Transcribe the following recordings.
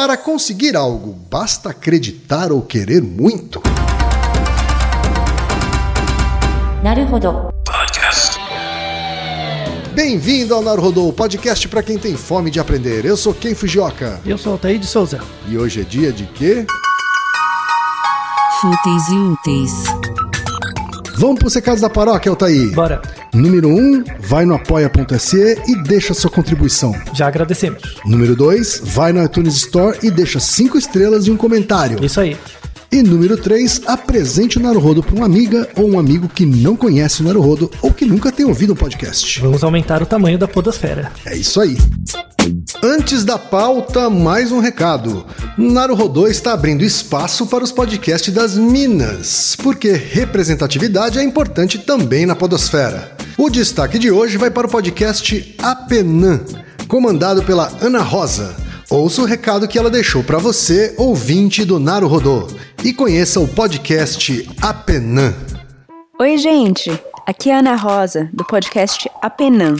Para conseguir algo, basta acreditar ou querer muito. Naruhodo. Podcast. Bem-vindo ao Naruhodo, podcast para quem tem fome de aprender. Eu sou Ken Fujioka. Eu sou Altair de Souza. E hoje é dia de quê? Fúteis e úteis. Vamos para os recados da paróquia, Altair. Bora. Número 1, um, vai no apoia.se e deixa sua contribuição. Já agradecemos. Número 2, vai no iTunes Store e deixa 5 estrelas e um comentário. Isso aí. E número 3, apresente o Naruhodo para uma amiga ou um amigo que não conhece o Naruhodo ou que nunca tem ouvido um podcast. Vamos aumentar o tamanho da podosfera. É isso aí. Antes da pauta, mais um recado. Naruhodô está abrindo espaço para os podcasts das Minas, porque representatividade é importante também na podosfera. O destaque de hoje vai para o podcast Apenã, comandado pela Ana Rosa. Ouça o recado que ela deixou para você, ouvinte do Naruhodô, e conheça o podcast Apenã. Oi, gente! Aqui é Ana Rosa, do podcast Apenã.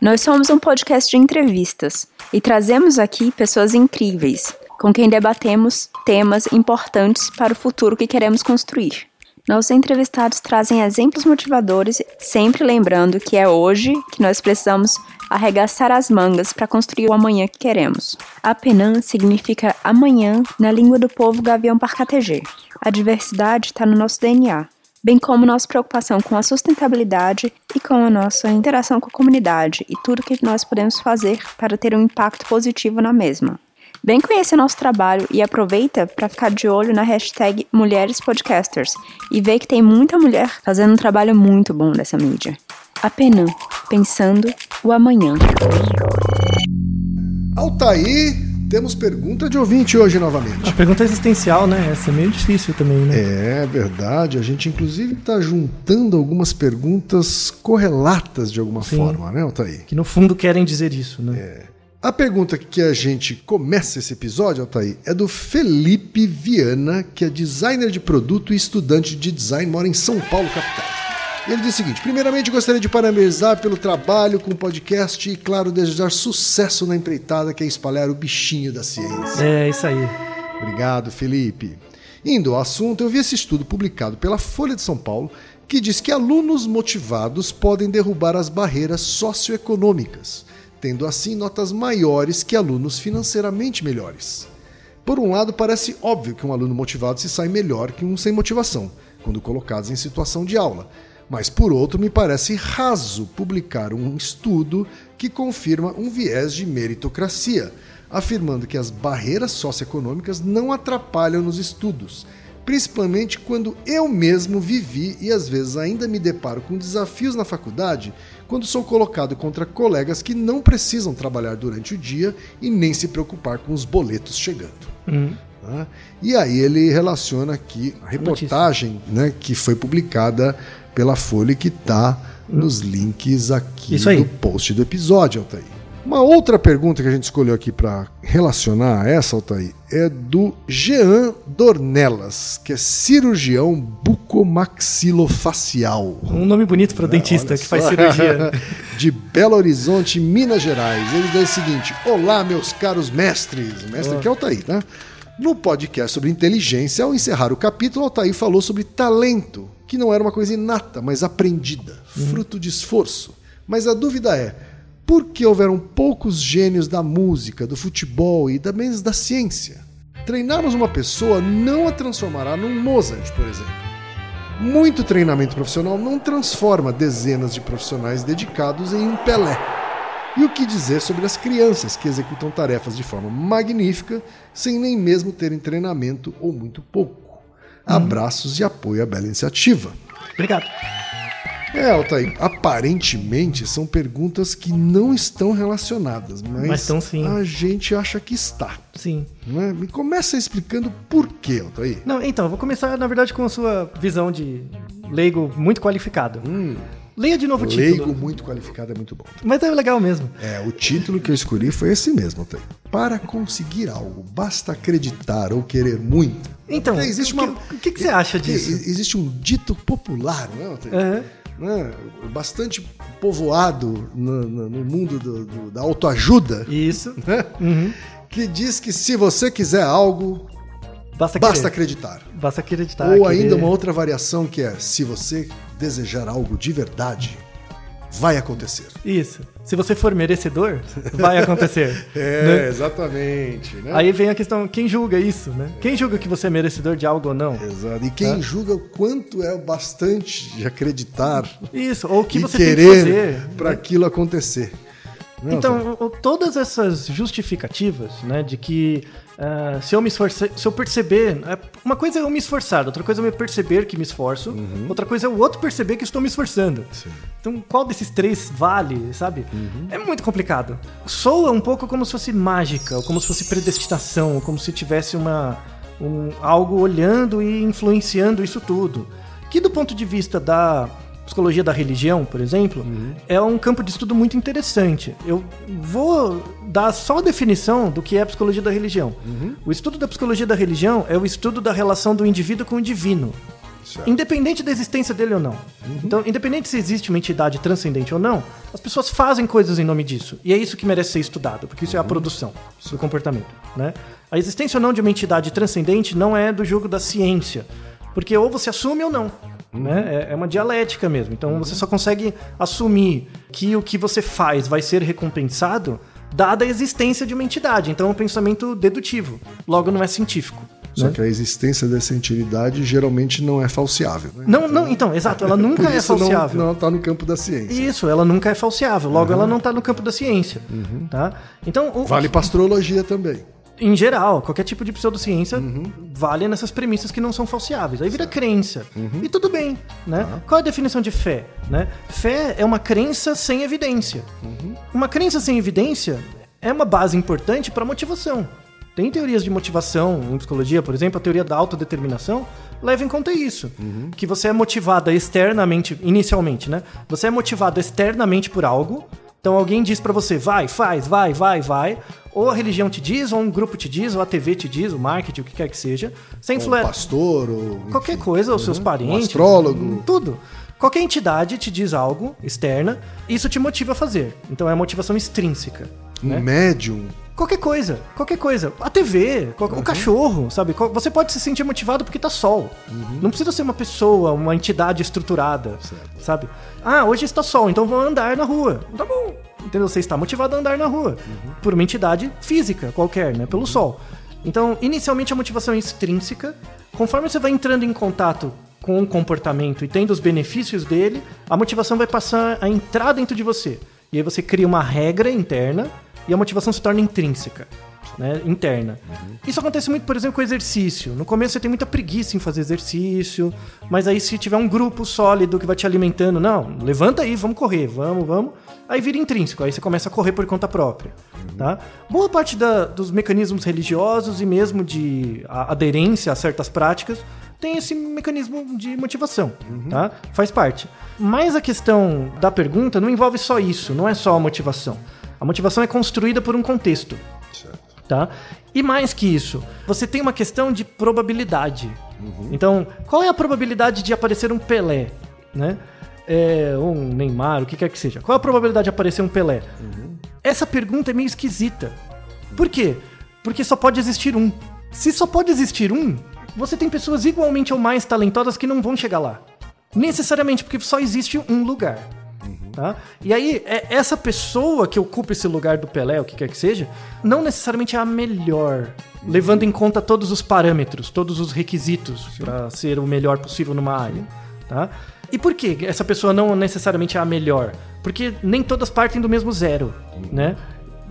Nós somos um podcast de entrevistas e trazemos aqui pessoas incríveis, com quem debatemos temas importantes para o futuro que queremos construir. Nossos entrevistados trazem exemplos motivadores, sempre lembrando que é hoje que nós precisamos arregaçar as mangas para construir o amanhã que queremos. Apenã significa amanhã na língua do povo gavião parcategê. A diversidade está no nosso DNA, bem como nossa preocupação com a sustentabilidade e com a nossa interação com a comunidade e tudo que nós podemos fazer para ter um impacto positivo na mesma. Vem conhecer nosso trabalho e aproveita para ficar de olho na hashtag Mulheres Podcasters e ver que tem muita mulher fazendo um trabalho muito bom nessa mídia. Apenas pensando o amanhã. Altair, temos pergunta de ouvinte hoje novamente. A pergunta existencial, né? Essa é meio difícil também, né? É verdade, a gente inclusive está juntando algumas perguntas correlatas de alguma Sim. forma, né, Altair? Que no fundo querem dizer isso, né? A pergunta que a gente começa esse episódio, Altair, é do Felipe Viana, que é designer de produto e estudante de design, mora em São Paulo, capital. E ele diz o seguinte: primeiramente gostaria de parabenizar pelo trabalho com o podcast e, claro, desejar sucesso na empreitada que é espalhar o bichinho da ciência. É, isso aí. Obrigado, Felipe. Indo ao assunto, eu vi esse estudo publicado pela Folha de São Paulo que diz que alunos motivados podem derrubar as barreiras socioeconômicas, tendo assim notas maiores que alunos financeiramente melhores. Por um lado, parece óbvio que um aluno motivado se sai melhor que um sem motivação, quando colocados em situação de aula. Mas, por outro, me parece raso publicar um estudo que confirma um viés de meritocracia, afirmando que as barreiras socioeconômicas não atrapalham nos estudos, principalmente quando eu mesmo vivi e às vezes ainda me deparo com desafios na faculdade quando sou colocado contra colegas que não precisam trabalhar durante o dia e nem se preocupar com os boletos chegando. Hum. Tá? E aí ele relaciona aqui a reportagem né, que foi publicada pela Folha e que está nos links aqui Isso aí. do post do episódio, Altair. Uma outra pergunta que a gente escolheu aqui para relacionar a essa, Altair, é do Jean Dornelas, que é cirurgião bucomaxilofacial. Um nome bonito para o dentista Olha que faz só. cirurgia. De Belo Horizonte, Minas Gerais. Ele diz o seguinte: Olá, meus caros mestres. O mestre aqui é o Altair, né? No podcast sobre inteligência, ao encerrar o capítulo, Altair falou sobre talento, que não era uma coisa inata, mas aprendida, fruto de esforço. Mas a dúvida é: por que houveram poucos gênios da música, do futebol e também da ciência? Treinarmos uma pessoa não a transformará num Mozart, por exemplo. Muito treinamento profissional não transforma dezenas de profissionais dedicados em um Pelé. E o que dizer sobre as crianças que executam tarefas de forma magnífica sem nem mesmo terem treinamento ou muito pouco? Abraços e apoio à bela iniciativa. Obrigado. É, Altair, aparentemente são perguntas que não estão relacionadas, mas, Mas sim. a gente acha que está. Sim. É? Me começa explicando por quê, Altair. Não, então, vou começar, na verdade, com a sua visão de leigo muito qualificado. Leia de novo o título. Leigo muito qualificado é muito bom. Mas é legal mesmo. É, o título que eu escolhi foi esse mesmo, Altair. Para conseguir algo, basta acreditar ou querer muito. Então, existe o que- uma... o que que você acha disso? Existe um dito popular, não é, Altair? Aham. Né? Bastante povoado no, no- no mundo do- do- da autoajuda, Isso. né? Uhum. que diz que se você quiser algo, Basta, basta acreditar. Basta acreditar. Ou querer. ainda uma outra variação que é: se você desejar algo de verdade, vai acontecer. Isso. Se você for merecedor, vai acontecer. É, né? exatamente. Né? Aí vem a questão, quem julga isso, né? Quem julga que você é merecedor de algo ou não? Exato. E quem Tá. julga o quanto é o bastante de acreditar Isso, ou o que você tem que querer fazer. para aquilo acontecer. Não. Então, todas essas justificativas, né, de que ah, se eu me esforçar, se eu perceber, é, uma coisa é eu me esforçar, outra coisa é eu perceber que me esforço, Uhum. outra coisa é o outro perceber que estou me esforçando. Então, qual desses três vale, sabe? Uhum. É muito complicado. Soa um pouco como se fosse mágica, ou como se fosse predestinação, ou como se tivesse uma um, algo olhando e influenciando isso tudo. Que do ponto de vista da psicologia da religião, por exemplo, é um campo de estudo muito interessante. Eu vou dar só a definição do que é a psicologia da religião. O estudo da psicologia da religião é o estudo da relação do indivíduo com o divino. Certo. Independente da existência dele ou não. Então, independente se existe uma entidade transcendente ou não, as pessoas fazem coisas em nome disso. E é isso que merece ser estudado, porque isso é a produção do comportamento. Né? A existência ou não de uma entidade transcendente não é do jogo da ciência. Porque ou você assume ou não. Né? É- É uma dialética mesmo. Então você só consegue assumir que o que você faz vai ser recompensado dada a existência de uma entidade. Então é um pensamento dedutivo. Logo, não é científico. Só né? que a existência dessa entidade geralmente não é falseável. né? Não, não, então, exato, ela nunca é falseável. não está no campo da ciência. Isso, ela nunca é falseável, logo ela não está no campo da ciência, tá? Então, o- Vale para astrologia também. Em geral, qualquer tipo de pseudociência Uhum. vale nessas premissas que não são falseáveis. Aí vira crença. Uhum. E tudo bem, né? Tá. Qual é a definição de fé, né? Fé é uma crença sem evidência. Uhum. Uma crença sem evidência é uma base importante para motivação. Tem teorias de motivação em psicologia, por exemplo, a teoria da autodeterminação leva em conta isso. Uhum. Que você é motivada externamente, inicialmente, né? Você é motivado externamente por algo. Então alguém diz pra você, vai, faz, vai, vai, vai. Ou a religião te diz, ou um grupo te diz, ou a TV te diz, o marketing, o que quer que seja. Você Um influencia pastor, ou qualquer enfim, coisa, os seus um parentes, astrólogo. hum, tudo. Qualquer entidade te diz algo externa, isso te motiva a fazer. Então é a motivação extrínseca. um né? médium. Qualquer coisa, qualquer coisa. A TV, Uhum. o cachorro, sabe? Você pode se sentir motivado porque tá sol. Uhum. Não precisa ser uma pessoa, uma entidade estruturada, sabe? Ah, hoje está sol, então vou andar na rua. Tá bom. Entendeu? Você está motivado a andar na rua. Uhum. Por uma entidade física qualquer, né? Pelo sol. Então, inicialmente a motivação é extrínseca. Conforme você vai entrando em contato com o comportamento e tendo os benefícios dele, a motivação vai passar a entrar dentro de você. E aí você cria uma regra interna e a motivação se torna intrínseca, né, interna. Isso acontece muito, por exemplo, com exercício. No começo você tem muita preguiça em fazer exercício, mas aí se tiver um grupo sólido que vai te alimentando, não, levanta aí, vamos correr, vamos, vamos, aí vira intrínseco, aí você começa a correr por conta própria, tá? Boa parte da- dos mecanismos religiosos e mesmo de a- aderência a certas práticas tem esse mecanismo de motivação, tá? Faz parte. Mas a questão da pergunta não envolve só isso, não é só a motivação. A motivação é construída por um contexto, tá? E mais que isso, você tem uma questão de probabilidade. Então, qual é a probabilidade de aparecer um Pelé, né? É, ou um Neymar, o que quer que seja. Qual é a probabilidade de aparecer um Pelé? Essa pergunta é meio esquisita. Por quê? Porque só pode existir um. Se só pode existir um, você tem pessoas igualmente ou mais talentosas que não vão chegar lá. Necessariamente, porque só existe um lugar. Tá? E aí, é essa pessoa que ocupa esse lugar do Pelé, o que quer que seja, não necessariamente é a melhor, levando em conta todos os parâmetros, todos os requisitos para ser o melhor possível numa área. Tá? E por que essa pessoa não necessariamente é a melhor? Porque nem todas partem do mesmo zero, né?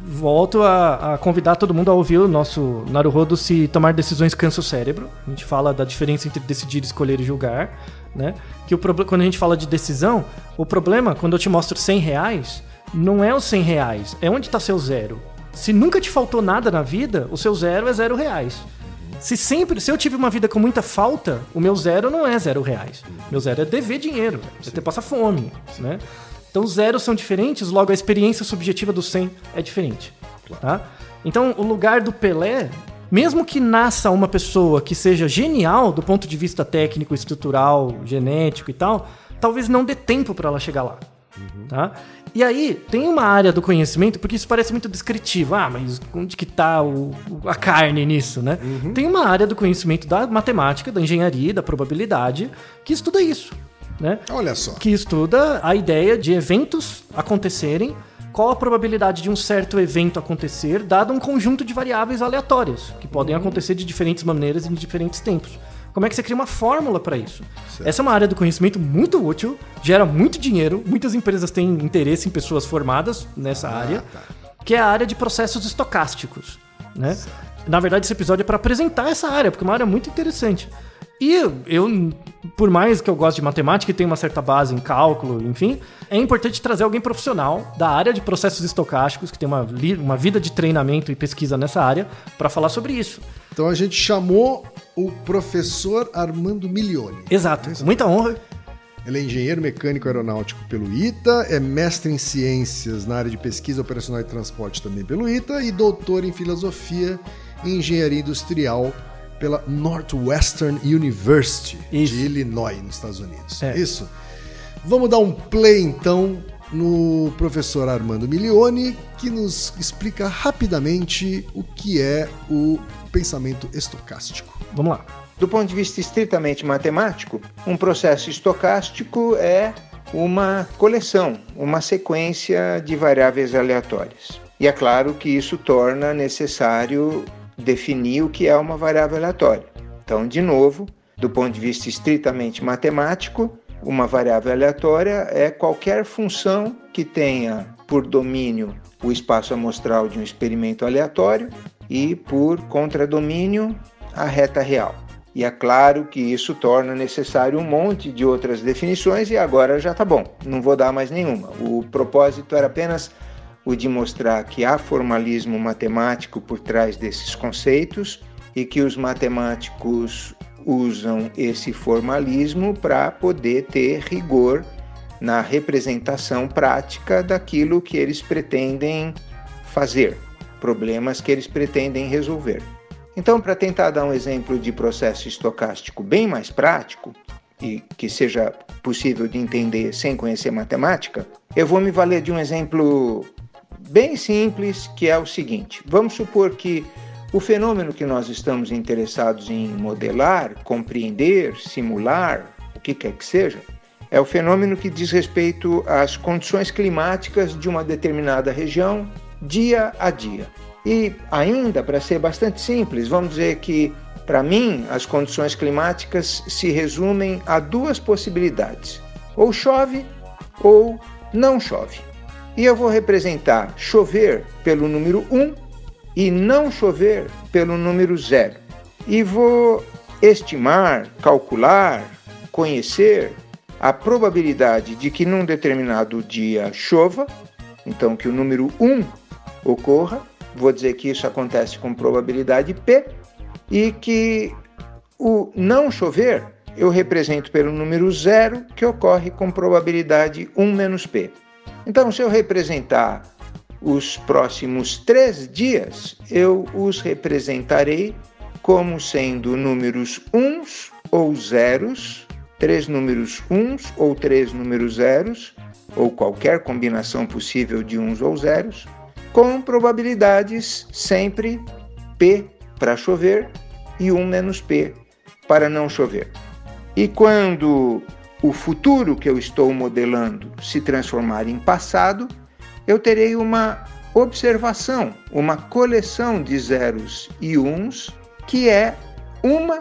Volto a, a convidar todo mundo a ouvir o nosso Naruhodo se tomar decisões cansa o cérebro. A gente fala da diferença entre decidir, escolher e julgar, né? Que o quando a gente fala de decisão, o problema, quando eu te mostro 100 reais, não é os 100 reais, é onde está seu zero. Se nunca te faltou nada na vida, o seu zero é zero reais. Se sempre, se eu tive uma vida com muita falta, o meu zero não é zero reais. Meu zero é dever dinheiro, é ter passar fome, né? Então os zeros são diferentes, logo a experiência subjetiva do 100 é diferente, tá? Então o lugar do Pelé, mesmo que nasça uma pessoa que seja genial do ponto de vista técnico, estrutural, genético e tal, talvez não dê tempo para ela chegar lá. Tá? E aí, tem uma área do conhecimento, porque isso parece muito descritivo. Ah, mas onde que tá o, a carne nisso, né? Tem uma área do conhecimento da matemática, da engenharia, da probabilidade, que estuda isso, né? Olha só. que estuda a ideia de eventos acontecerem, qual a probabilidade de um certo evento acontecer, dado um conjunto de variáveis aleatórias, que podem acontecer de diferentes maneiras e em diferentes tempos. Como é que você cria uma fórmula para isso? Essa é uma área do conhecimento muito útil, gera muito dinheiro, muitas empresas têm interesse em pessoas formadas nessa área, que é a área de processos estocásticos. Né? Na verdade, esse episódio é para apresentar essa área, porque é uma área muito interessante. E eu, por mais que eu goste de matemática e tenha uma certa base em cálculo, enfim, é importante trazer alguém profissional da área de processos estocásticos, que tem uma, uma vida de treinamento e pesquisa nessa área, para falar sobre isso. Então a gente chamou o professor Armando Milioni. Exato, muita honra. Ele é engenheiro mecânico aeronáutico pelo ITA, é mestre em ciências na área de pesquisa operacional e transporte também pelo ITA e doutor em filosofia e engenharia industrial pela Northwestern University Isso. de Illinois, nos Estados Unidos. É. Isso. Vamos dar um play então no professor Armando Milioni, que nos explica rapidamente o que é o pensamento estocástico. Vamos lá. Do ponto de vista estritamente matemático, um processo estocástico é uma coleção, uma sequência de variáveis aleatórias. E é claro que isso torna necessário definir o que é uma variável aleatória. Então, de novo, do ponto de vista estritamente matemático, uma variável aleatória é qualquer função que tenha por domínio o espaço amostral de um experimento aleatório e por contradomínio a reta real. E é claro que isso torna necessário um monte de outras definições e agora já está bom, não vou dar mais nenhuma. O propósito era apenas o de mostrar que há formalismo matemático por trás desses conceitos e que os matemáticos usam esse formalismo para poder ter rigor na representação prática daquilo que eles pretendem fazer, problemas que eles pretendem resolver. Então, para tentar dar um exemplo de processo estocástico bem mais prático e que seja possível de entender sem conhecer matemática, eu vou me valer de um exemplo bem simples, que é o seguinte: vamos supor que o fenômeno que nós estamos interessados em modelar, compreender, simular, o que quer que seja, é o fenômeno que diz respeito às condições climáticas de uma determinada região dia a dia. E ainda, para ser bastante simples, vamos dizer que, para mim, as condições climáticas se resumem a duas possibilidades: ou chove ou não chove. E eu vou representar chover pelo número 1 e não chover pelo número 0. E vou estimar, calcular, conhecer a probabilidade de que num determinado dia chova, então que o número 1 ocorra, vou dizer que isso acontece com probabilidade P, e que o não chover eu represento pelo número 0, que ocorre com probabilidade 1 menos P. Então, se eu representar os próximos três dias, eu os representarei como sendo números uns ou zeros, três números uns ou três números zeros, ou qualquer combinação possível de uns ou zeros, com probabilidades sempre P para chover e 1 menos P para não chover. E quando o futuro que eu estou modelando se transformar em passado, eu terei uma observação, uma coleção de zeros e uns, que é uma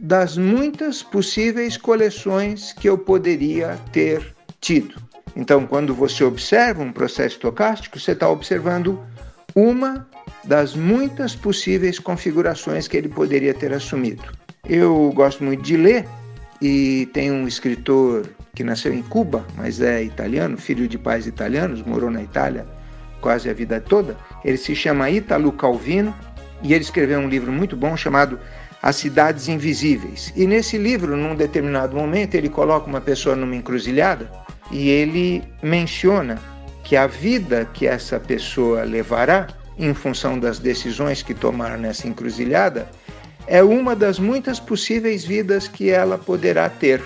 das muitas possíveis coleções que eu poderia ter tido. Então, quando você observa um processo estocástico, você está observando uma das muitas possíveis configurações que ele poderia ter assumido. Eu gosto muito de ler e tem um escritor que nasceu em Cuba, mas é italiano, filho de pais italianos, morou na Itália quase a vida toda. Ele se chama Italo Calvino e ele escreveu um livro muito bom chamado As Cidades Invisíveis. E nesse livro, num determinado momento, ele coloca uma pessoa numa encruzilhada e ele menciona que a vida que essa pessoa levará em função das decisões que tomar nessa encruzilhada é uma das muitas possíveis vidas que ela poderá ter.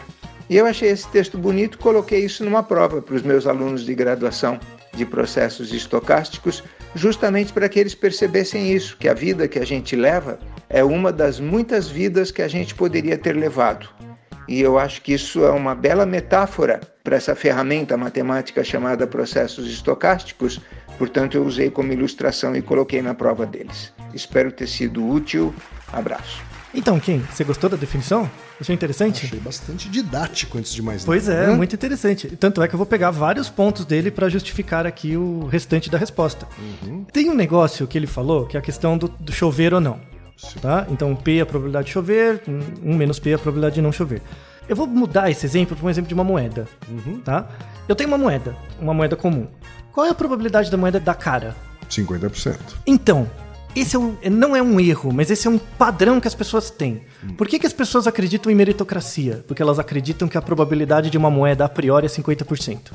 E eu achei esse texto bonito, coloquei isso numa prova para os meus alunos de graduação de processos estocásticos, justamente para que eles percebessem isso, que a vida que a gente leva é uma das muitas vidas que a gente poderia ter levado. E eu acho que isso é uma bela metáfora para essa ferramenta matemática chamada processos estocásticos, portanto eu usei como ilustração e coloquei na prova deles. Espero ter sido útil. Abraço. Então, Kim, você gostou da definição? Achou interessante? Achei bastante didático antes de mais nada. Pois é, né? muito interessante. Tanto é que eu vou pegar vários pontos dele para justificar aqui o restante da resposta. Tem um negócio que ele falou, que é a questão do, do chover ou não. Tá? Então, P é a probabilidade de chover, 1 menos P é a probabilidade de não chover. Eu vou mudar esse exemplo para um exemplo de uma moeda. Tá? Eu tenho uma moeda, uma moeda comum. Qual é a probabilidade da moeda dar cara? 50%. Então, esse é um- não é um erro, mas esse é um padrão que as pessoas têm. Por que, que as pessoas acreditam em meritocracia? Porque elas acreditam que a probabilidade de uma moeda a priori é 50%.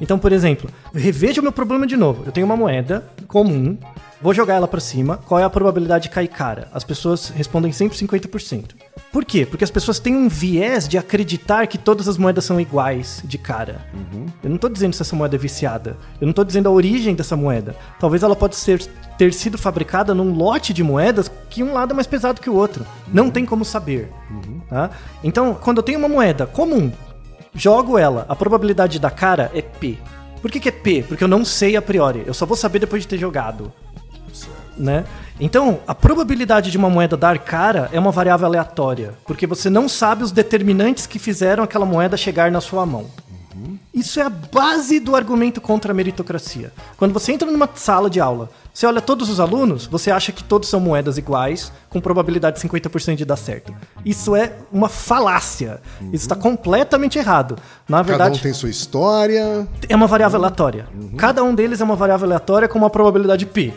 Então, por exemplo, reveja o meu problema de novo. Eu tenho uma moeda comum, vou jogar ela pra cima. Qual é a probabilidade de cair cara? As pessoas respondem sempre 50%. Por quê? Porque as pessoas têm um viés de acreditar que todas as moedas são iguais de cara. Eu não tô dizendo se essa moeda é viciada. Eu não tô dizendo a origem dessa moeda. Talvez ela pode ser, ter sido fabricada num lote de moedas que um lado é mais pesado que o outro. Não tem como saber. tá? Então, quando eu tenho uma moeda comum, jogo ela, a probabilidade da cara é P. Por que, que é P? Porque eu não sei a priori. Eu só vou saber depois de ter jogado. Né? Então, a probabilidade de uma moeda dar cara é uma variável aleatória, porque você não sabe os determinantes que fizeram aquela moeda chegar na sua mão. Isso é a base do argumento contra a meritocracia. Quando você entra numa sala de aula, você olha todos os alunos, você acha que todos são moedas iguais, com probabilidade de 50% de dar certo. Isso é uma falácia. Isso está completamente errado. Na Cada verdade, um tem sua história. é uma variável aleatória. Cada um deles é uma variável aleatória com uma probabilidade P.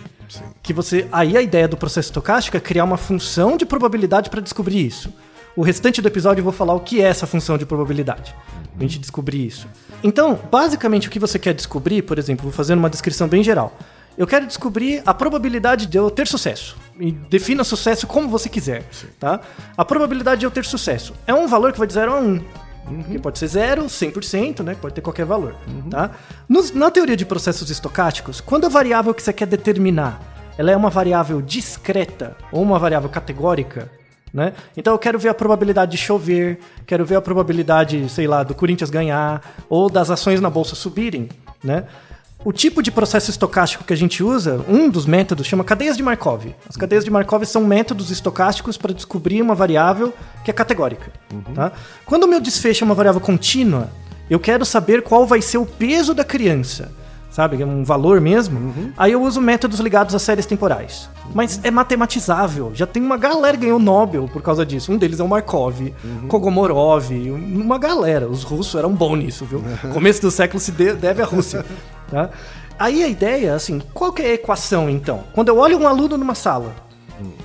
Que você. Aí a ideia do processo estocástico é criar uma função de probabilidade para descobrir isso. O restante do episódio eu vou falar o que é essa função de probabilidade. Pra gente descobrir isso. Então, basicamente, o que você quer descobrir, por exemplo, vou fazer uma descrição bem geral. Eu quero descobrir a probabilidade de eu ter sucesso. E defina sucesso como você quiser, tá? A probabilidade de eu ter sucesso é um valor que vai de 0 a 1. Um. Que pode ser 0, 100%, né? Pode ter qualquer valor, tá? Nos- na teoria de processos estocásticos, quando a variável que você quer determinar, ela é uma variável discreta ou uma variável categórica, né? Então eu quero ver a probabilidade de chover, quero ver a probabilidade, sei lá, do Corinthians ganhar ou das ações na bolsa subirem, né? O tipo de processo estocástico que a gente usa, um dos métodos chama cadeias de Markov. As cadeias de Markov são métodos estocásticos para descobrir uma variável que é categórica. Tá? Quando o meu desfecho é uma variável contínua, eu quero saber qual vai ser o peso da criança. Sabe? É um valor mesmo. Aí eu uso métodos ligados a séries temporais. Mas é matematizável. Já tem uma galera que ganhou Nobel por causa disso. Um deles é o Markov, Kogomorov, uma galera. Os russos eram bons nisso, viu? Começo do século se de- deve à Rússia. Tá? Aí a ideia, assim, qual que é a equação então? Quando eu olho um aluno numa sala,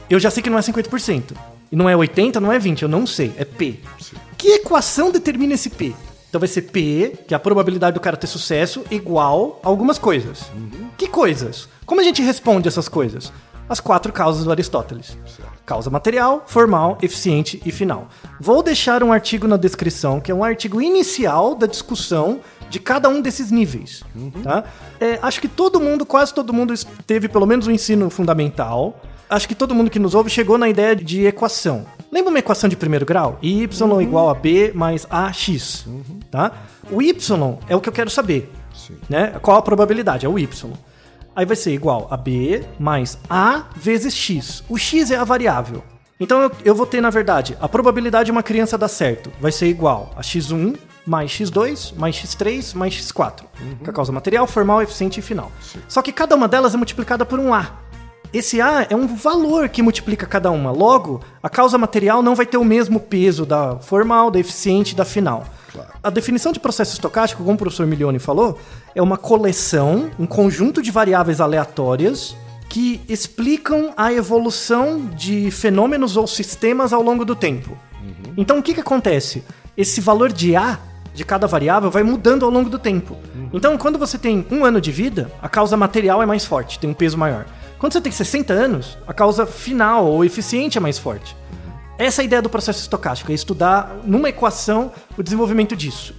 eu já sei que não é 50%. E não é 80%, não é 20%, eu não sei. É P. Que equação determina esse P? Então vai ser P, que é a probabilidade do cara ter sucesso, igual a algumas coisas. Que coisas? Como a gente responde essas coisas? As quatro causas do Aristóteles. Causa material, formal, eficiente e final. Vou deixar um artigo na descrição, que é um artigo inicial da discussão de cada um desses níveis. Tá? É, acho que todo mundo, quase todo mundo, teve pelo menos o ensino fundamental. Acho que todo mundo que nos ouve chegou na ideia de equação. Lembra uma equação de primeiro grau? Y igual a B mais AX. Tá? O Y é o que eu quero saber. Né? Qual a probabilidade? É o Y. Aí vai ser igual a B mais A vezes X. O X é a variável. Então eu, eu vou ter, na verdade, a probabilidade de uma criança dar certo vai ser igual a x1 mais x2 mais x3 mais x4. Que é a causa material, formal, eficiente e final. Só que cada uma delas é multiplicada por um A. Esse A é um valor que multiplica cada uma. Logo, a causa material não vai ter o mesmo peso da formal, da eficiente e da final. A definição de processo estocástico, como o professor Milione falou, é uma coleção, um conjunto de variáveis aleatórias que explicam a evolução de fenômenos ou sistemas ao longo do tempo. Então, o que, que acontece? Esse valor de A de cada variável vai mudando ao longo do tempo. Então, quando você tem um ano de vida, a causa material é mais forte, tem um peso maior. Quando você tem 60 anos, a causa final ou eficiente é mais forte. Essa é a ideia do processo estocástico, é estudar numa equação o desenvolvimento disso.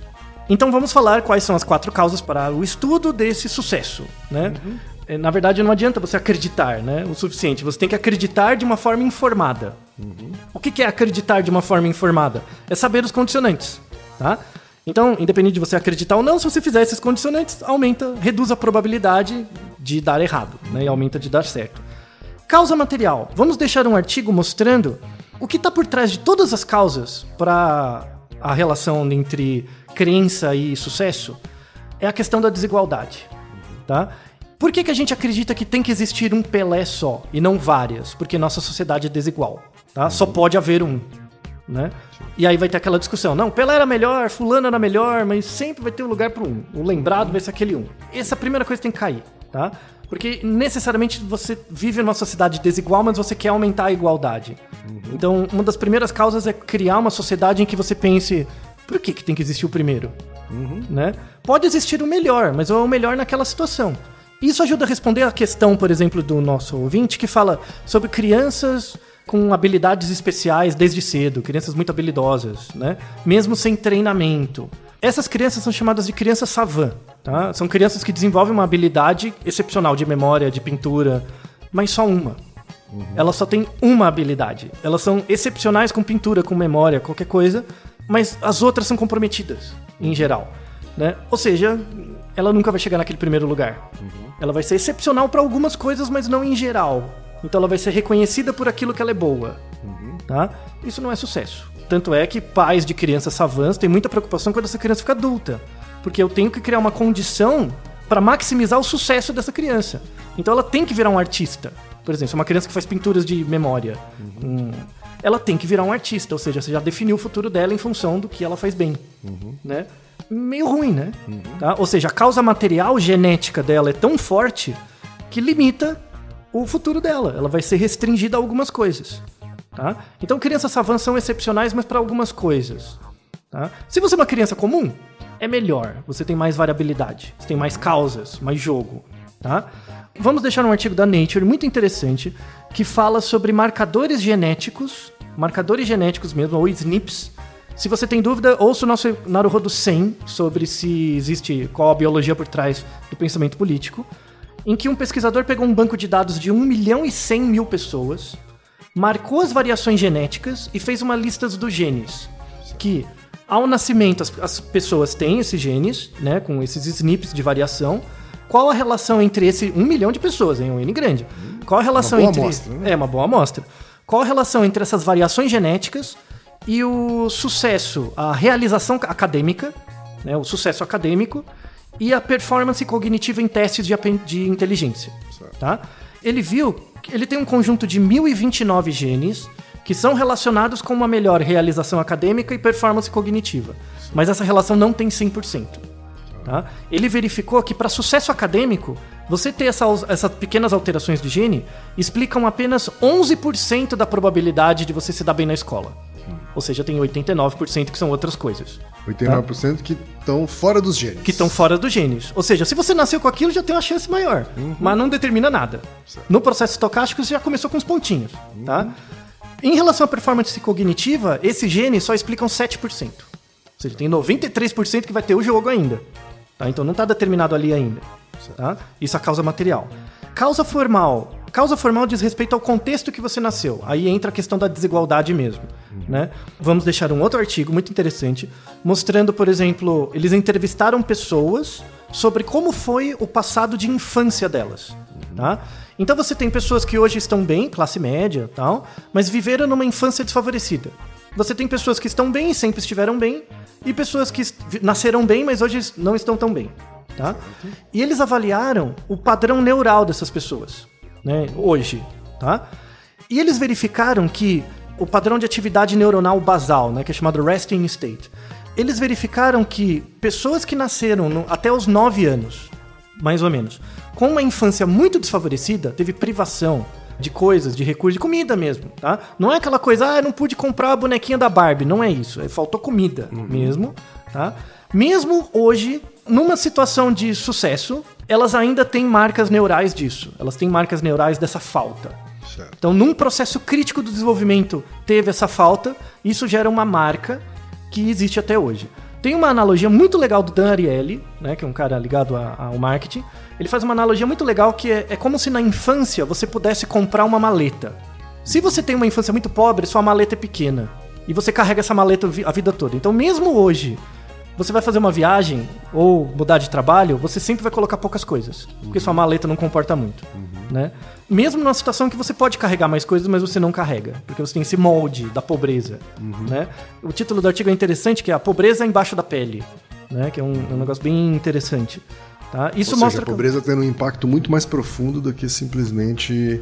Então vamos falar quais são as quatro causas para o estudo desse sucesso, né? É, Na verdade, não adianta você acreditar, né? O suficiente. Você tem que acreditar de uma forma informada. O que que é acreditar de uma forma informada? É saber os condicionantes, tá? Então, independente de você acreditar ou não, se você fizer esses condicionantes, aumenta, reduz a probabilidade de dar errado, né? E aumenta de dar certo. Causa material. Vamos deixar um artigo mostrando o que está por trás de todas as causas para a relação entre crença e sucesso. É a questão da desigualdade, tá? Por que, que a gente acredita que tem que existir um Pelé só e não várias? Porque nossa sociedade é desigual, tá? Só pode haver um, né? E aí vai ter aquela discussão. Não, Pelé era melhor, fulano era melhor, mas sempre vai ter um lugar para um. O lembrado vai ser aquele um. Essa primeira coisa tem que cair, tá? Porque necessariamente você vive numa sociedade desigual, mas você quer aumentar a igualdade. Então, uma das primeiras causas é criar uma sociedade em que você pense: por que, que tem que existir o primeiro? Né? Pode existir o melhor, mas é o melhor naquela situação. Isso ajuda a responder a questão, por exemplo, do nosso ouvinte que fala sobre crianças com habilidades especiais desde cedo, crianças muito habilidosas, né? Mesmo sem treinamento. Essas crianças são chamadas de crianças savant, tá? São crianças que desenvolvem uma habilidade excepcional de memória, de pintura, mas só uma. Elas só têm uma habilidade. Elas são excepcionais com pintura, com memória, qualquer coisa, mas as outras são comprometidas, em geral. Né? Ou seja, ela nunca vai chegar naquele primeiro lugar. Ela vai ser excepcional para algumas coisas, mas não em geral. Então ela vai ser reconhecida por aquilo que ela é boa. Tá? Isso não é sucesso. Tanto é que pais de crianças savants têm muita preocupação quando essa criança fica adulta. Porque eu tenho que criar uma condição para maximizar o sucesso dessa criança. Então ela tem que virar um artista. Por exemplo, se é uma criança que faz pinturas de memória. Hum, ela tem que virar um artista, ou seja, você já definiu o futuro dela em função do que ela faz bem. Né? Meio ruim, né? Tá? Ou seja, a causa material genética dela é tão forte que limita o futuro dela. Ela vai ser restringida a algumas coisas. Tá? Então, crianças savants são excepcionais, mas para algumas coisas. Tá? Se você é uma criança comum, é melhor. Você tem mais variabilidade, você tem mais causas, mais jogo. Tá? Vamos deixar um artigo da Nature muito interessante que fala sobre marcadores genéticos, marcadores genéticos mesmo, ou SNPs. Se você tem dúvida, ouça o nosso Naruhodo 100 sobre se existe qual a biologia por trás do pensamento político, em que um pesquisador pegou um banco de dados de 1 milhão e 100 mil pessoas, marcou as variações genéticas e fez uma lista dos genes. Que ao nascimento as, as pessoas têm esses genes, né, com esses SNPs de variação. Qual a relação entre esse 1 milhão de pessoas, em um N grande? Qual a relação boa entre. amostra, né? É, uma boa amostra. Qual a relação entre essas variações genéticas e o sucesso, a realização acadêmica, né, o sucesso acadêmico e a performance cognitiva em testes de, de inteligência. Tá? Ele viu que ele tem um conjunto de 1029 genes que são relacionados com uma melhor realização acadêmica e performance cognitiva. Mas essa relação não tem 100%. Tá? Ele verificou que para sucesso acadêmico, você ter essa- essas pequenas alterações de gene explicam apenas 11% da probabilidade de você se dar bem na escola. Ou seja, tem 89% que são outras coisas. 89% que estão fora dos genes. Que estão fora dos genes. Ou seja, se você nasceu com aquilo, já tem uma chance maior. Mas não determina nada. No processo estocástico, você já começou com os pontinhos. Tá? Em relação à performance cognitiva, esse gene só explicam 7%. Ou seja, tem 93% que vai ter o jogo ainda. Tá? Então não está determinado ali ainda. Tá? Isso é a causa material. Causa formal. Causa formal diz respeito ao contexto que você nasceu. Aí entra a questão da desigualdade mesmo. Né? Vamos deixar um outro artigo muito interessante, mostrando, por exemplo, eles entrevistaram pessoas sobre como foi o passado de infância delas. Tá? Então você tem pessoas que hoje estão bem, classe média tal, mas viveram numa infância desfavorecida. Você tem pessoas que estão bem e sempre estiveram bem, e pessoas que nasceram bem, mas hoje não estão tão bem. Tá? E eles avaliaram o padrão neural dessas pessoas, né, hoje. Tá? E eles verificaram que o padrão de atividade neuronal basal, né, que é chamado resting state, eles verificaram que pessoas que nasceram no- até os 9 anos, mais ou menos, com uma infância muito desfavorecida, teve privação de coisas, de recursos, de comida mesmo, tá? Não é aquela coisa, ah, eu não pude comprar a bonequinha da Barbie, não é isso, é, faltou comida mesmo, tá? Mesmo hoje, numa situação de sucesso, elas ainda têm marcas neurais disso, elas têm marcas neurais dessa falta. Certo. Então, num processo crítico do desenvolvimento, teve essa falta, isso gera uma marca que existe até hoje. Tem uma analogia muito legal do Dan Ariely, né, que é um cara ligado a- ao marketing. Ele faz uma analogia muito legal que é, é como se na infância você pudesse comprar uma maleta. Se você tem uma infância muito pobre, sua maleta é pequena. E você carrega essa maleta a vida toda. Então, mesmo hoje, você vai fazer uma viagem ou mudar de trabalho, você sempre vai colocar poucas coisas. Porque sua maleta não comporta muito. Né? Mesmo numa situação que você pode carregar mais coisas, mas você não carrega. Porque você tem esse molde da pobreza. Né? O título do artigo é interessante, que é A Pobreza Embaixo da Pele. Né? Que é um, é um negócio bem interessante. Tá? Isso Ou mostra seja, a que- pobreza tendo um impacto muito mais profundo do que simplesmente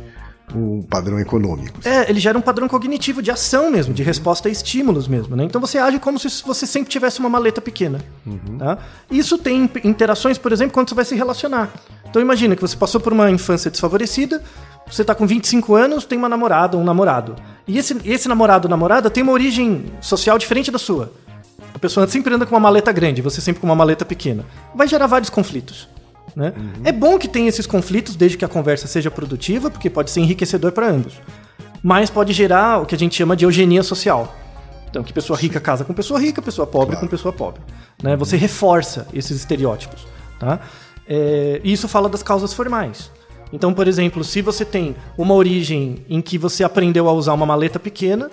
um padrão econômico. É, ele gera um padrão cognitivo de ação mesmo, de resposta a estímulos mesmo, né? Então você age como se você sempre tivesse uma maleta pequena. Tá? Isso tem interações, por exemplo, quando você vai se relacionar. Então imagina que você passou por uma infância desfavorecida, você tá com 25 anos, tem uma namorada ou um namorado. E esse, esse namorado ou namorada tem uma origem social diferente da sua. A pessoa sempre anda com uma maleta grande, você sempre com uma maleta pequena. Vai gerar vários conflitos. Né? É bom que tenha esses conflitos desde que a conversa seja produtiva, porque pode ser enriquecedor para ambos. Mas pode gerar o que a gente chama de eugenia social. Então, que pessoa rica casa com pessoa rica, pessoa pobre com pessoa pobre. Né? Você reforça esses estereótipos. Tá? É, e isso fala das causas formais. Então, por exemplo, se você tem uma origem em que você aprendeu a usar uma maleta pequena,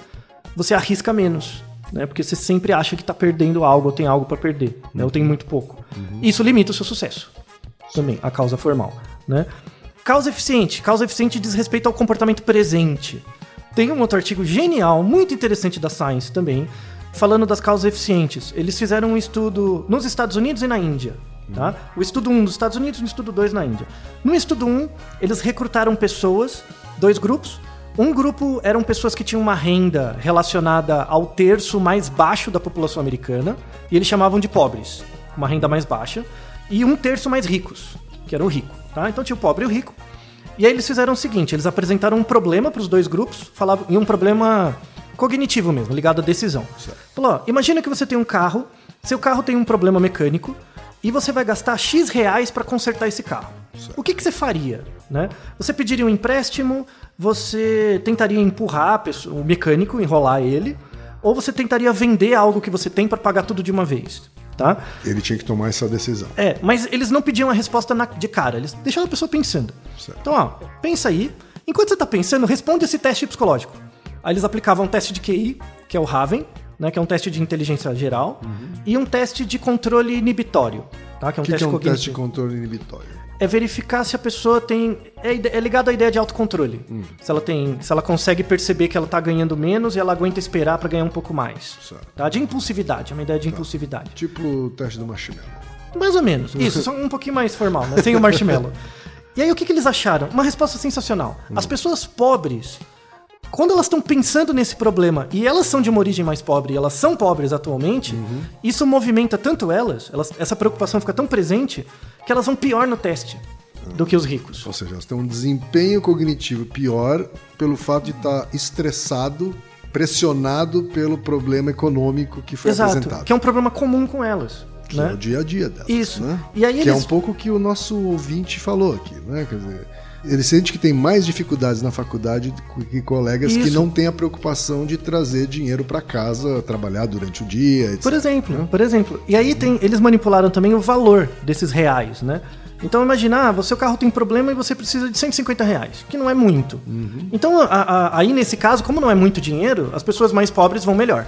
você arrisca menos. Né? Porque você sempre acha que está perdendo algo ou tem algo para perder. Né? Ou tem muito pouco. Isso limita o seu sucesso também, a causa formal, né? Causa eficiente. Causa eficiente diz respeito ao comportamento presente. Tem um outro artigo genial, muito interessante da Science também, falando das causas eficientes. Eles fizeram um estudo nos Estados Unidos e na Índia. Tá? O estudo 1 nos Estados Unidos e o estudo 2 na Índia. No estudo 1, eles recrutaram pessoas, dois grupos. Um grupo eram pessoas que tinham uma renda relacionada ao terço mais baixo da população americana, e eles chamavam de pobres, uma renda mais baixa e um terço mais ricos, que era o rico, tá? Então tinha o pobre e o rico. E aí eles fizeram o seguinte, eles apresentaram um problema para os dois grupos, falavam e um problema cognitivo mesmo, ligado à decisão. Falou, ó, imagina que você tem um carro, seu carro tem um problema mecânico e você vai gastar X reais para consertar esse carro. O que, que você faria? Né? Você pediria um empréstimo, você tentaria empurrar pessoa- o mecânico, enrolar ele, ou você tentaria vender algo que você tem para pagar tudo de uma vez, tá? Ele tinha que tomar essa decisão. É, mas eles não pediam a resposta na- de cara, eles deixavam a pessoa pensando. Certo. Então, ó, pensa aí. Enquanto você tá pensando, responde esse teste psicológico. Aí eles aplicavam um teste de QI, que é o Raven, né, que é um teste de inteligência geral, e um teste de controle inibitório, tá, que é um que, teste que é um teste de controle inibitório? É verificar se a pessoa tem é, é ligado à ideia de autocontrole. Se ela tem, se ela consegue perceber que ela tá ganhando menos e ela aguenta esperar para ganhar um pouco mais. Certo. Tá? De impulsividade, é uma ideia de impulsividade. Tipo o teste do marshmallow. Mais ou menos. Isso, só um pouquinho mais formal, né? Sem o marshmallow. E aí, o que, que eles acharam? Uma resposta sensacional. As pessoas pobres, quando elas estão pensando nesse problema e elas são de uma origem mais pobre e elas são pobres atualmente, isso movimenta tanto elas, elas, essa preocupação fica tão presente, que elas vão pior no teste do que os ricos. Ou seja, elas têm um desempenho cognitivo pior pelo fato de estar estressado, pressionado pelo problema econômico que foi Exato. apresentado. Que é um problema comum com elas. Que é Né? o dia a dia delas. Isso. Né? E aí que é eles- um pouco o que o nosso ouvinte falou aqui, né? Quer dizer, ele sente que tem mais dificuldades na faculdade que colegas que Isso. não têm a preocupação de trazer dinheiro para casa, trabalhar durante o dia, etc. Por exemplo, por exemplo. E aí tem, eles manipularam também o valor desses reais, né? Então imagina, ah, o carro tem problema e você precisa de 150 reais, que não é muito. Então a- a- aí nesse caso, como não é muito dinheiro, as pessoas mais pobres vão melhor.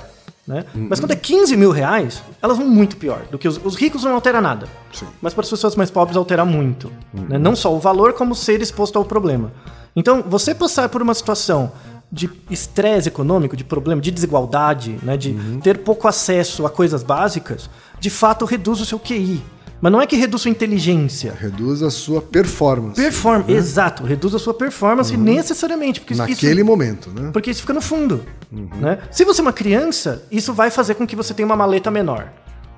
Né? Mas quando é 15 mil reais, elas vão muito pior do que os, os ricos não altera nada. Sim. Mas para as pessoas mais pobres altera muito. né? Não só o valor, como ser exposto ao problema. Então, você passar por uma situação de estresse econômico, de problema, de desigualdade, né? de ter pouco acesso a coisas básicas, de fato reduz o seu QI. Mas não é que reduz sua inteligência. Reduz a sua performance. Performance, exato, reduz a sua performance necessariamente. Porque isso- Naquele momento, né? porque isso fica no fundo. Né? Se você é uma criança, isso vai fazer com que você tenha uma maleta menor.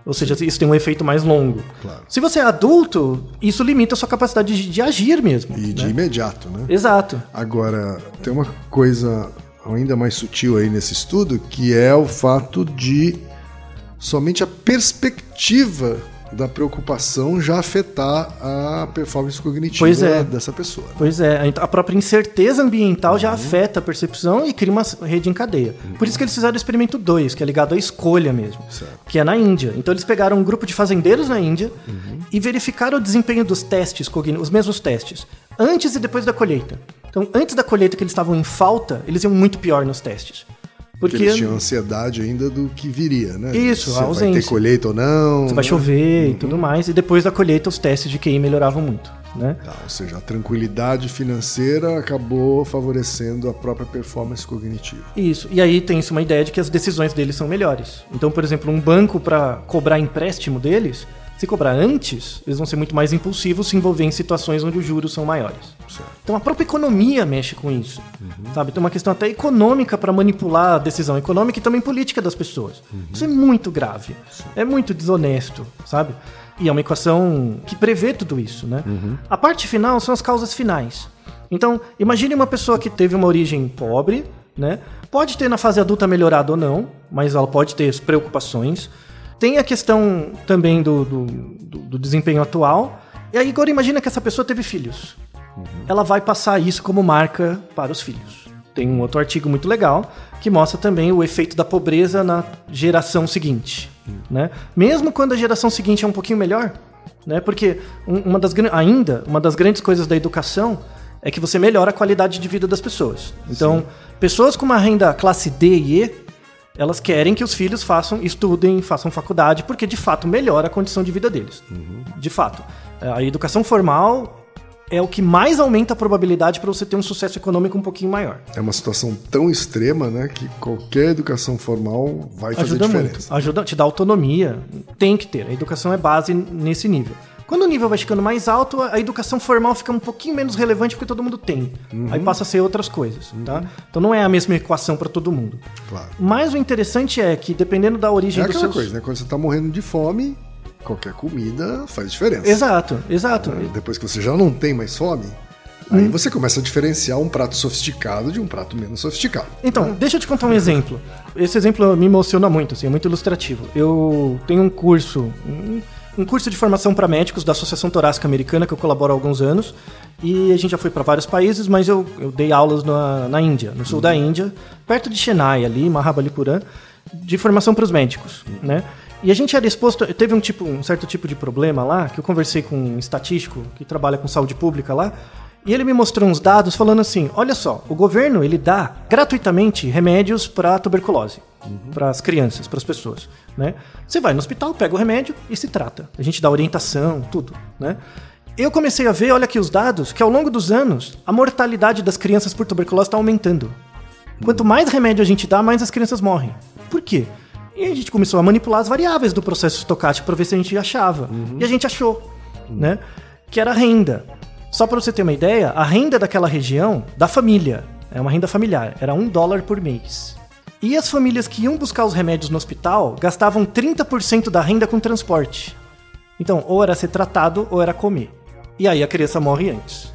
Ou seja, isso tem um efeito mais longo. Claro. Se você é adulto, isso limita a sua capacidade de, de agir mesmo. E de né? imediato, né? Exato. Agora, tem uma coisa ainda mais sutil aí nesse estudo, que é o fato de somente a perspectiva da preocupação já afetar a performance cognitiva é. dessa pessoa. Pois é, a própria incerteza ambiental já afeta a percepção e cria uma rede em cadeia. Por isso que eles fizeram o experimento 2, que é ligado à escolha mesmo, Certo. que é na Índia. Então eles pegaram um grupo de fazendeiros na Índia e verificaram o desempenho dos testes, cogni- os mesmos testes, antes e depois da colheita. Então, antes da colheita que eles estavam em falta, eles iam muito pior nos testes. Porque eles tinham ansiedade ainda do que viria, né? Isso, Se a vai ter ausência. colheita ou não. se vai né? chover e tudo mais, e depois da colheita os testes de QI melhoravam muito, né? Tá, ou seja, a tranquilidade financeira acabou favorecendo a própria performance cognitiva. Isso. E aí tem-se uma ideia de que as decisões deles são melhores. Então, por exemplo, um banco para cobrar empréstimo deles, se cobrar antes, eles vão ser muito mais impulsivos se envolver em situações onde os juros são maiores. Certo. Então a própria economia mexe com isso. Sabe? Tem uma questão até econômica para manipular a decisão econômica e também política das pessoas. Isso é muito grave. É muito desonesto, sabe? E é uma equação que prevê tudo isso, né? A parte final são as causas finais. Então, imagine uma pessoa que teve uma origem pobre, né? Pode ter na fase adulta melhorado ou não, mas ela pode ter preocupações. Tem a questão também do, do, do- do desempenho atual. E aí agora imagina que essa pessoa teve filhos. Ela vai passar isso como marca para os filhos. Tem um outro artigo muito legal que mostra também o efeito da pobreza na geração seguinte. Né? Mesmo quando a geração seguinte é um pouquinho melhor, né? porque um- uma das, ainda uma das grandes coisas da educação é que você melhora a qualidade de vida das pessoas. Então, pessoas com uma renda classe D e E, elas querem que os filhos façam, estudem, façam faculdade, porque de fato melhora a condição de vida deles. De fato. A educação formal é o que mais aumenta a probabilidade para você ter um sucesso econômico um pouquinho maior. É uma situação tão extrema, né, que qualquer educação formal vai fazer Ajuda diferença. muito. Ajuda, te dá autonomia. Tem que ter. A educação é base nesse nível. Quando o nível vai ficando mais alto, a educação formal fica um pouquinho menos relevante porque todo mundo tem. Aí passa a ser outras coisas, tá? Então não é a mesma equação para todo mundo. Claro. Mas o interessante é que dependendo da origem É seus... coisa, né? Quando você tá morrendo de fome, qualquer comida faz diferença. Exato, exato. Depois que você já não tem mais fome, Hum. aí você começa a diferenciar um prato sofisticado de um prato menos sofisticado. Então, deixa eu te contar um exemplo. Esse exemplo me emociona muito, assim, é muito ilustrativo. Eu tenho um curso, um, curso de formação para médicos da Associação Torácica Americana, que eu colaboro há alguns anos, e a gente já foi para vários países, mas eu, eu dei aulas na, na Índia, no sul da Índia, perto de Chennai, ali, Mahabalipuram, de formação para os médicos, né? E a gente era exposto, teve um tipo, um certo tipo de problema lá, que eu conversei com um estatístico que trabalha com saúde pública lá, e ele me mostrou uns dados falando assim: olha só, o governo ele dá gratuitamente remédios para tuberculose, para as crianças, para as pessoas. Né? Você vai no hospital, pega o remédio e se trata. A gente dá orientação, tudo. Né? Eu comecei a ver, olha aqui os dados, que ao longo dos anos a mortalidade das crianças por tuberculose está aumentando. Quanto mais remédio a gente dá, mais as crianças morrem. Por quê? E a gente começou a manipular as variáveis do processo estocástico para ver se a gente achava. E a gente achou, né? Que era a renda. Só para você ter uma ideia, a renda daquela região, da família, é uma renda familiar, era um dólar por mês. E as famílias que iam buscar os remédios no hospital gastavam 30% da renda com transporte. Então, ou era ser tratado ou era comer. E aí a criança morre antes.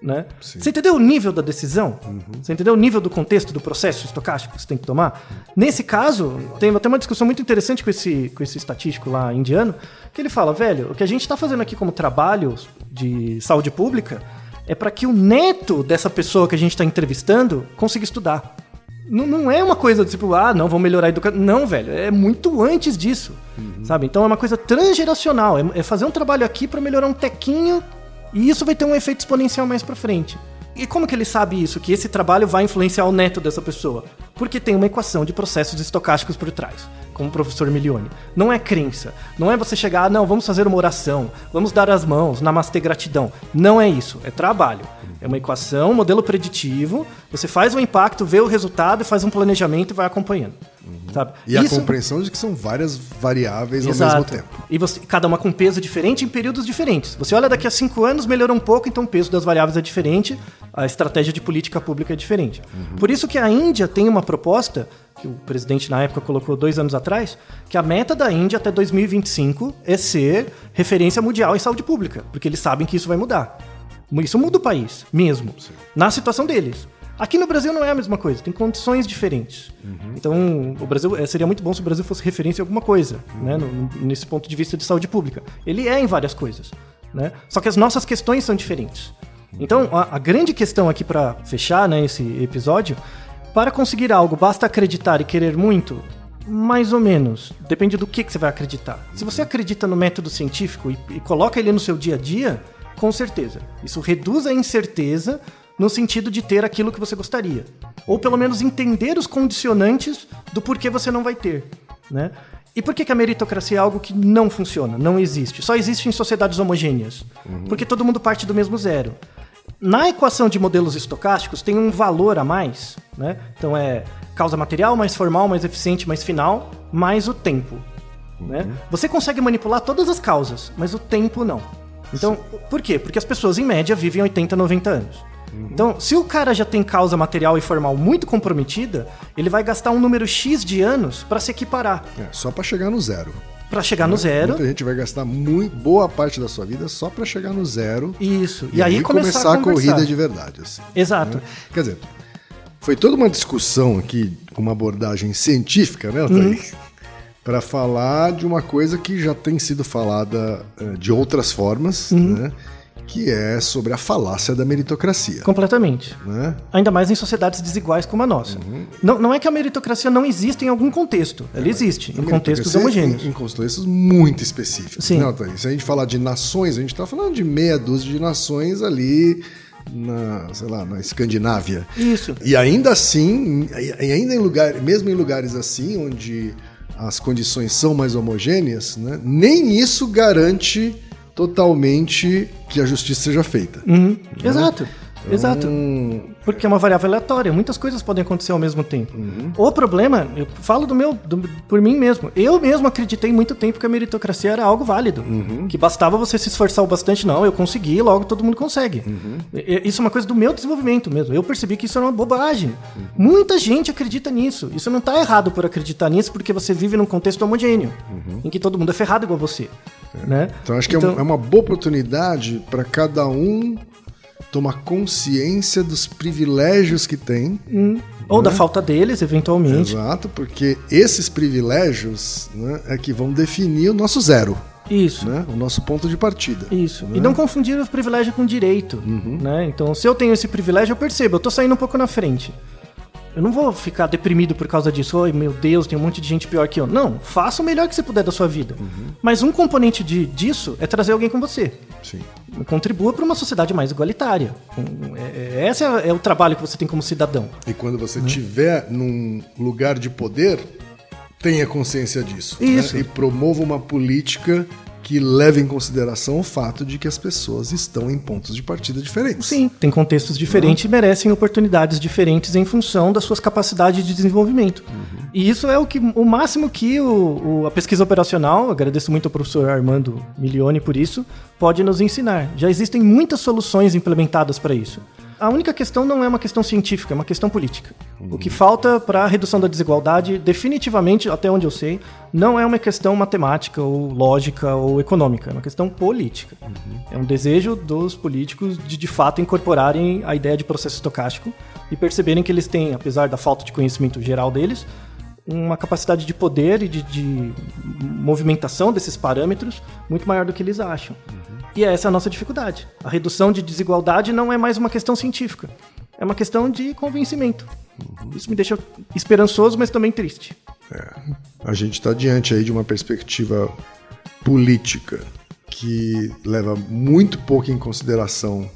Né? Você entendeu o nível da decisão? Você entendeu o nível do contexto do processo estocástico que você tem que tomar? Nesse caso, tem até uma discussão muito interessante com esse, com esse estatístico lá indiano, que ele fala, velho, o que a gente está fazendo aqui como trabalho de saúde pública é para que o neto dessa pessoa que a gente está entrevistando consiga estudar. Não, não é uma coisa tipo, ah, não, vamos melhorar a educação. Não, velho, é muito antes disso, sabe? Então é uma coisa transgeracional, é, é fazer um trabalho aqui para melhorar um tequinho e isso vai ter um efeito exponencial mais pra frente. E como que ele sabe isso? Que esse trabalho vai influenciar o neto dessa pessoa? Porque tem uma equação de processos estocásticos por trás, como o professor Milione. Não é crença. Não é você chegar, não, vamos fazer uma oração, vamos dar as mãos, namastê gratidão. Não é isso. É trabalho. É uma equação, um modelo preditivo. Você faz um impacto, vê o resultado, faz um planejamento e vai acompanhando. Sabe? E a Isso- compreensão de que são várias variáveis ao Exato. mesmo tempo. E você, cada uma com peso diferente em períodos diferentes. Você olha daqui a cinco anos, melhorou um pouco, então o peso das variáveis é diferente, a estratégia de política pública é diferente. Por isso que a Índia tem uma proposta, que o presidente na época colocou dois anos atrás, que a meta da Índia até 2025 é ser referência mundial em saúde pública, porque eles sabem que isso vai mudar. Isso muda o país, mesmo, na situação deles. Aqui no Brasil não é a mesma coisa, tem condições diferentes. Então, o Brasil eh, seria muito bom se o Brasil fosse referência em alguma coisa, né, no- nesse ponto de vista de saúde pública. Ele é em várias coisas, né? Só que as nossas questões são diferentes. Então, a, a grande questão aqui para fechar, né, esse episódio, para conseguir algo, basta acreditar e querer muito? Mais ou menos. Depende do que, que você vai acreditar. Se você acredita no método científico e, e coloca ele no seu dia a dia, com certeza. Isso reduz a incerteza no sentido de ter aquilo que você gostaria. Ou pelo menos entender os condicionantes do porquê você não vai ter. Né? E por que, que a meritocracia é algo que não funciona, não existe? Só existe em sociedades homogêneas. Porque todo mundo parte do mesmo zero. Na equação de modelos estocásticos tem um valor a mais, né? Então é causa material mais formal, mais eficiente, mais final, mais o tempo. Né? Você consegue manipular todas as causas, mas o tempo não. Então, por quê? Porque as pessoas, em média, vivem 80, 90 anos. Então, se o cara já tem causa material e formal muito comprometida, ele vai gastar um número X de anos para se equiparar, É, só para chegar no zero. para chegar no zero. Muita gente vai gastar muito, boa parte da sua vida só para chegar no zero. Isso. E, aí, começar, começar a, a corrida de verdade. assim. Exato. Quer dizer, foi toda uma discussão aqui, com uma abordagem científica, né, Thaís? Para falar de uma coisa que já tem sido falada eh, de outras formas, né? Que é sobre a falácia da meritocracia. Completamente. Né? Ainda mais em sociedades desiguais como a nossa. Não, não é que a meritocracia não existe em algum contexto. Ela existe, em contextos homogêneos. Em, em contextos muito específicos. Sim. Né, Thaís? Se a gente falar de nações, a gente está falando de meia dúzia de nações ali na, sei lá, na Escandinávia. Isso. E ainda assim, e ainda em lugar, mesmo em lugares assim, onde as condições são mais homogêneas, né, nem isso garante totalmente que a justiça seja feita. Uhum. Exato. Exato. Hum, Porque é uma variável aleatória. Muitas coisas podem acontecer ao mesmo tempo. Uhum. O problema, eu falo do meu, do- por mim mesmo. Eu mesmo acreditei muito tempo que a meritocracia era algo válido. Uhum. Que bastava você se esforçar o bastante. Não, eu consegui, logo todo mundo consegue. Uhum. Isso é uma coisa do meu desenvolvimento mesmo. Eu percebi que isso era uma bobagem. Uhum. Muita gente acredita nisso. Isso não tá errado por acreditar nisso, porque você vive num contexto homogêneo. Em que todo mundo é ferrado igual você. Né? Uhum. Então acho que é um- é uma boa oportunidade para cada um tomar consciência dos privilégios que tem. Hum. Ou da falta deles, eventualmente. Exato, porque esses privilégios né, é que vão definir o nosso zero, Isso. né, o nosso ponto de partida. Isso. né? E não confundir o privilégio com direito. Né? Então, se eu tenho esse privilégio, eu percebo, eu tô saindo um pouco na frente. Eu não vou ficar deprimido por causa disso. Oi, meu Deus, tem um monte de gente pior que eu. Não, faça o melhor que você puder da sua vida. Mas um componente de, disso é trazer alguém com você. Sim. Contribua para uma sociedade mais igualitária. É- é- Esse é, é o trabalho que você tem como cidadão. E quando você estiver num lugar de poder, tenha consciência disso. né? Isso. E promova uma política que leve em consideração o fato de que as pessoas estão em pontos de partida diferentes. Sim, tem contextos diferentes e merecem oportunidades diferentes em função das suas capacidades de desenvolvimento. E isso é o, que, o máximo que o, o- a pesquisa operacional, agradeço muito ao professor Armando Milione por isso, pode nos ensinar. Já existem muitas soluções implementadas para isso. A única questão não é uma questão científica, é uma questão política. O que falta para a redução da desigualdade, definitivamente, até onde eu sei, não é uma questão matemática ou lógica ou econômica, é uma questão política. É um desejo dos políticos de de fato incorporarem a ideia de processo estocástico e perceberem que eles têm, apesar da falta de conhecimento geral deles, uma capacidade de poder e de, de movimentação desses parâmetros muito maior do que eles acham. E essa é a nossa dificuldade. A redução de desigualdade não é mais uma questão científica, é uma questão de convencimento. Isso me deixa esperançoso, mas também triste. A gente está diante aí de uma perspectiva política que leva muito pouco em consideração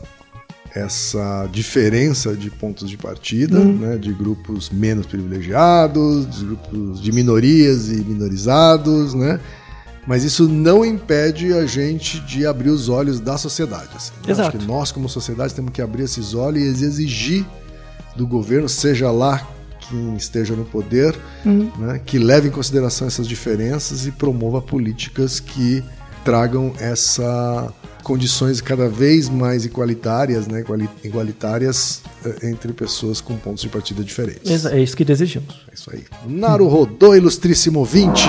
essa diferença de pontos de partida, né, de grupos menos privilegiados, de grupos de minorias e minorizados, né? mas isso não impede a gente de abrir os olhos da sociedade. Assim, né? Exato. Acho que nós, como sociedade, temos que abrir esses olhos e exigir do governo, seja lá quem esteja no poder, uhum. né, que leve em consideração essas diferenças e promova políticas que tragam essas condições cada vez mais igualitárias, né, igualitárias eh, entre pessoas com pontos de partida diferentes. É isso que desejamos. É isso aí. Naru Naruhodô, ilustríssimo 20.